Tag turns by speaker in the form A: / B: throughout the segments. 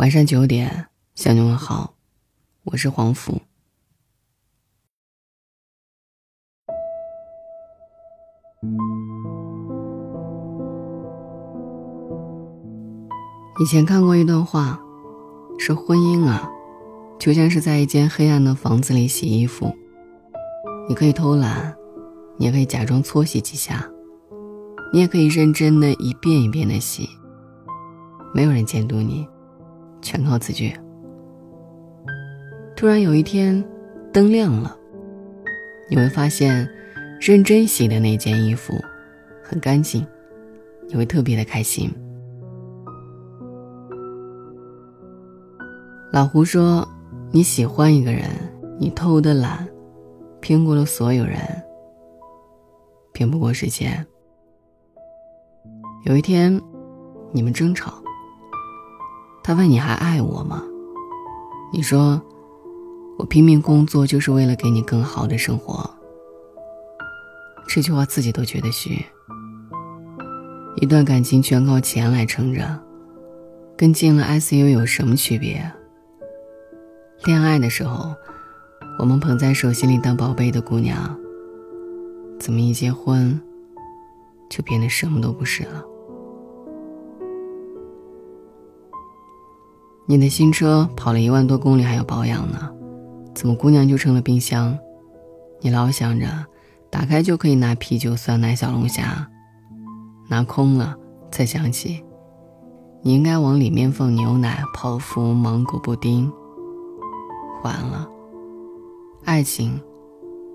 A: 晚上九点，向你问好，我是黄福。以前看过一段话，说婚姻啊，就像是在一间黑暗的房子里洗衣服，你可以偷懒，你也可以假装搓洗几下，你也可以认真的一遍一遍的洗，没有人监督你。全靠自觉。突然有一天，灯亮了，你会发现，认真洗的那件衣服很干净，你会特别的开心。老胡说：“你喜欢一个人，你偷的懒，骗过了所有人，骗不过时间。”有一天，你们争吵。他问：“你还爱我吗？”你说：“我拼命工作就是为了给你更好的生活。”这句话自己都觉得虚。一段感情全靠钱来撑着，跟进了 ICU 有什么区别？恋爱的时候，我们捧在手心里当宝贝的姑娘，怎么一结婚，就变得什么都不是了？你的新车跑了一万多公里还要保养呢，怎么姑娘就成了冰箱？你老想着打开就可以拿啤酒、酸奶、小龙虾，拿空了才想起你应该往里面放牛奶、泡芙、芒果布丁。完了，爱情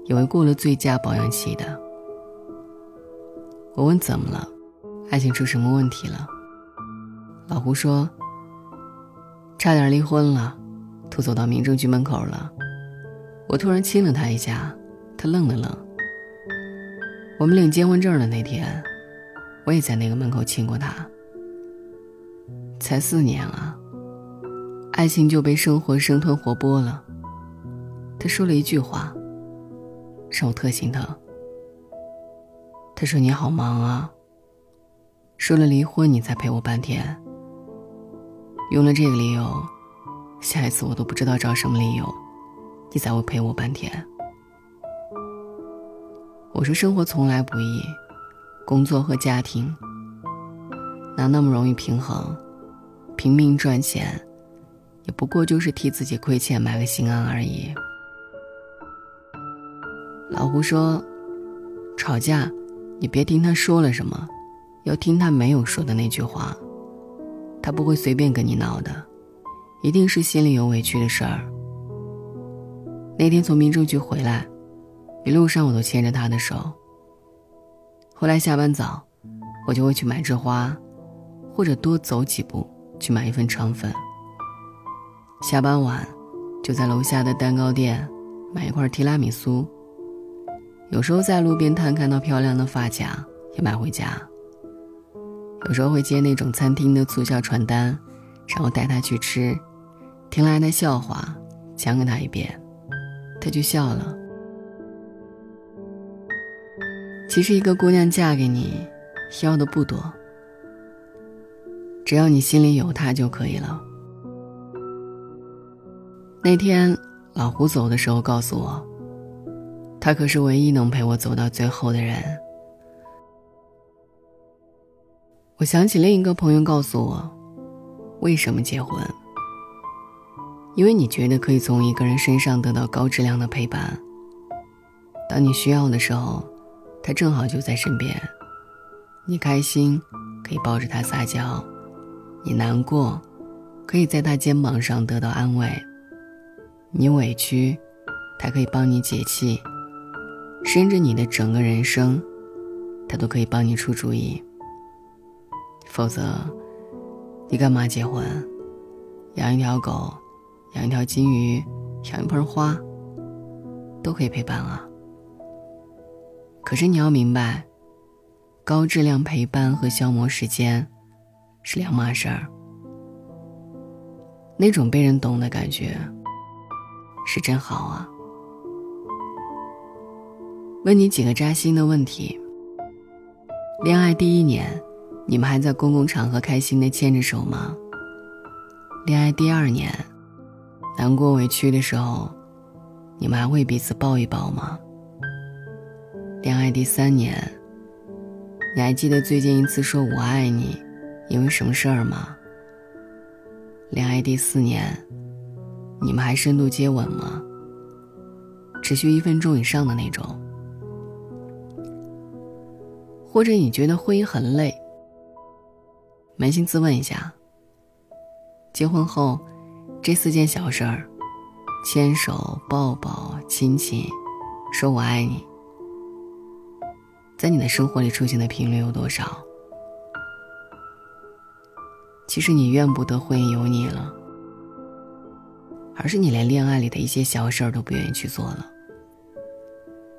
A: 以为过了最佳保养期的。我问怎么了，爱情出什么问题了？老胡说。差点离婚了，都走到民政局门口了。我突然亲了他一下，他愣了愣。我们领结婚证的那天，我也在那个门口亲过他。才四年啊，爱情就被生活生吞活剥了。他说了一句话，让我特心疼。他说：“你好忙啊，说了离婚你才陪我半天。”用了这个理由，下一次我都不知道找什么理由，你才会陪我半天。我说生活从来不易，工作和家庭哪那么容易平衡？拼命赚钱，也不过就是替自己亏欠买个心安而已。老胡说，吵架，你别听他说了什么，要听他没有说的那句话。他不会随便跟你闹的，一定是心里有委屈的事儿。那天从民政局回来，一路上我都牵着他的手。后来下班早，我就会去买枝花，或者多走几步去买一份肠粉。下班晚，就在楼下的蛋糕店买一块提拉米苏。有时候在路边摊看到漂亮的发卡，也买回家。有时候会接那种餐厅的促销传单，然后带他去吃，听来的笑话讲给他一遍，他就笑了。其实一个姑娘嫁给你，要的不多，只要你心里有她就可以了。那天老胡走的时候告诉我，他可是唯一能陪我走到最后的人。我想起另一个朋友告诉我，为什么结婚？因为你觉得可以从一个人身上得到高质量的陪伴。当你需要的时候，他正好就在身边。你开心，可以抱着他撒娇；你难过，可以在他肩膀上得到安慰；你委屈，他可以帮你解气。甚至你的整个人生，他都可以帮你出主意。否则，你干嘛结婚？养一条狗，养一条金鱼，养一盆花，都可以陪伴啊。可是你要明白，高质量陪伴和消磨时间是两码事儿。那种被人懂的感觉，是真好啊。问你几个扎心的问题：恋爱第一年。你们还在公共场合开心的牵着手吗？恋爱第二年，难过委屈的时候，你们还会彼此抱一抱吗？恋爱第三年，你还记得最近一次说我爱你，因为什么事儿吗？恋爱第四年，你们还深度接吻吗？持续一分钟以上的那种？或者你觉得婚姻很累？扪心自问一下，结婚后这四件小事儿——牵手、抱抱、亲亲、说我爱你。在你的生活里出现的频率有多少？其实你怨不得婚姻有你了，而是你连恋爱里的一些小事儿都不愿意去做了。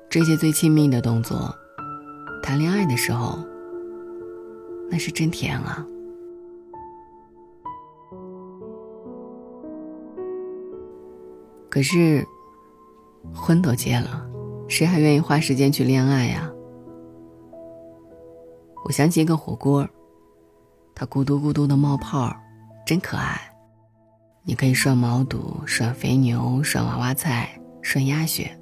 A: 这些最亲密的动作，谈恋爱的时候，那是真甜啊。可是，婚都结了，谁还愿意花时间去恋爱呀？我想起一个火锅，它咕嘟咕嘟的冒泡，真可爱。你可以涮毛肚、涮肥牛、涮娃娃菜、涮鸭血。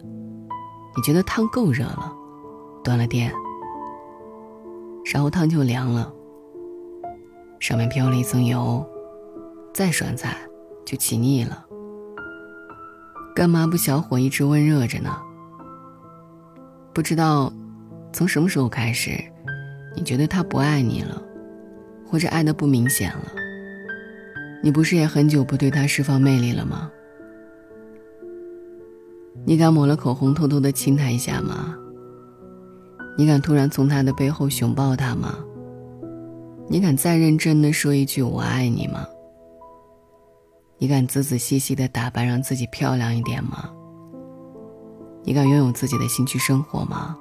A: 你觉得汤够热了，断了电，然后汤就凉了，上面飘了一层油，再涮菜就起腻了。干嘛不小火一直温热着呢？不知道从什么时候开始。你觉得他不爱你了，或者爱的不明显了？你不是也很久不对他释放魅力了吗？你敢抹了口红偷偷的亲他一下吗？你敢突然从他的背后熊抱他吗？你敢再认真的说一句我爱你吗？你敢仔仔细细的打扮让自己漂亮一点吗？你敢拥有自己的兴趣生活吗？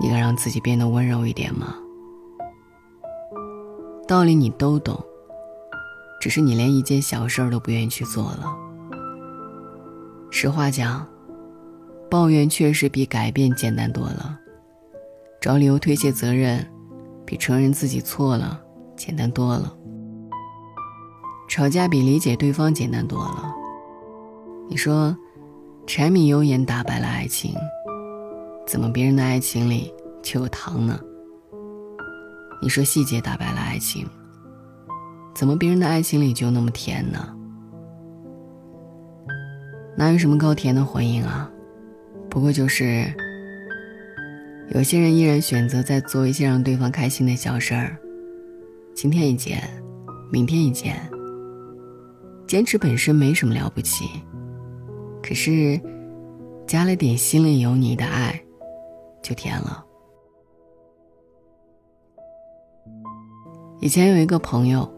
A: 你敢让自己变得温柔一点吗？道理你都懂，只是你连一件小事儿都不愿意去做了。实话讲，抱怨确实比改变简单多了，找理由推卸责任，比承认自己错了简单多了。吵架比理解对方简单多了。你说，柴米油盐打败了爱情。怎么别人的爱情里却有糖呢？你说细节打败了爱情，怎么别人的爱情里就那么甜呢？哪有什么高甜的婚姻啊？不过就是，有些人依然选择在做一些让对方开心的小事儿，今天一件，明天一件。坚持本身没什么了不起，可是，加了点心里有你的爱。就甜了。以前有一个朋友，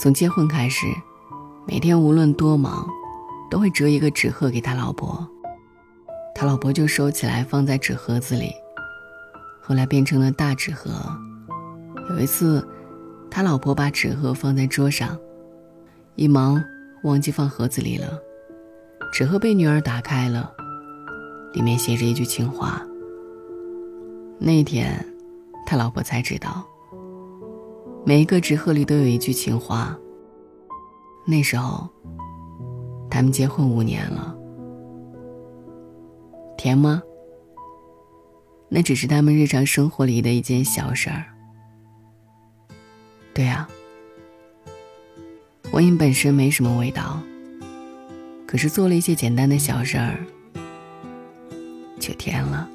A: 从结婚开始，每天无论多忙，都会折一个纸鹤给他老婆，他老婆就收起来放在纸盒子里。后来变成了大纸盒。有一次，他老婆把纸盒放在桌上，一忙忘记放盒子里了，纸盒被女儿打开了，里面写着一句情话。那天，他老婆才知道，每一个纸鹤里都有一句情话。那时候，他们结婚五年了，甜吗？那只是他们日常生活里的一件小事儿。对啊，婚姻本身没什么味道，可是做了一些简单的小事儿，就甜了。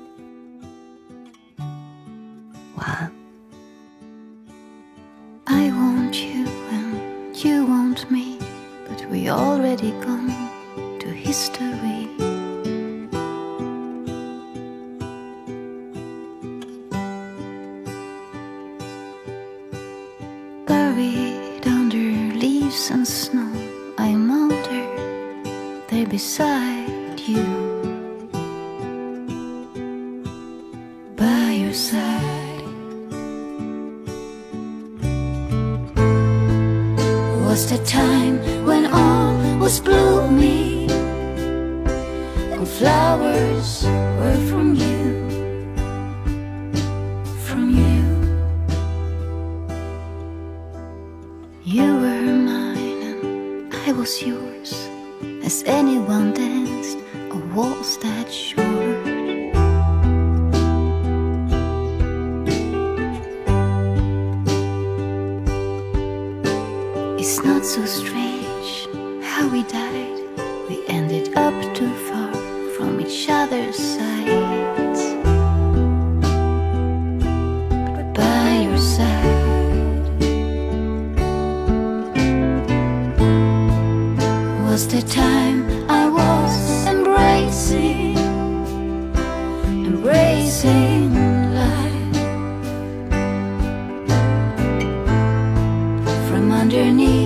B: I want you and you want me, but we already gone to history. Beside you. By your side. Was the time when all was blooming and flowers were from you, from you. You were mine and I was yours. Has anyone danced a waltz that short? It's not so strange how we died. We ended up too far from each other's sides. The time I was embracing, embracing life. From underneath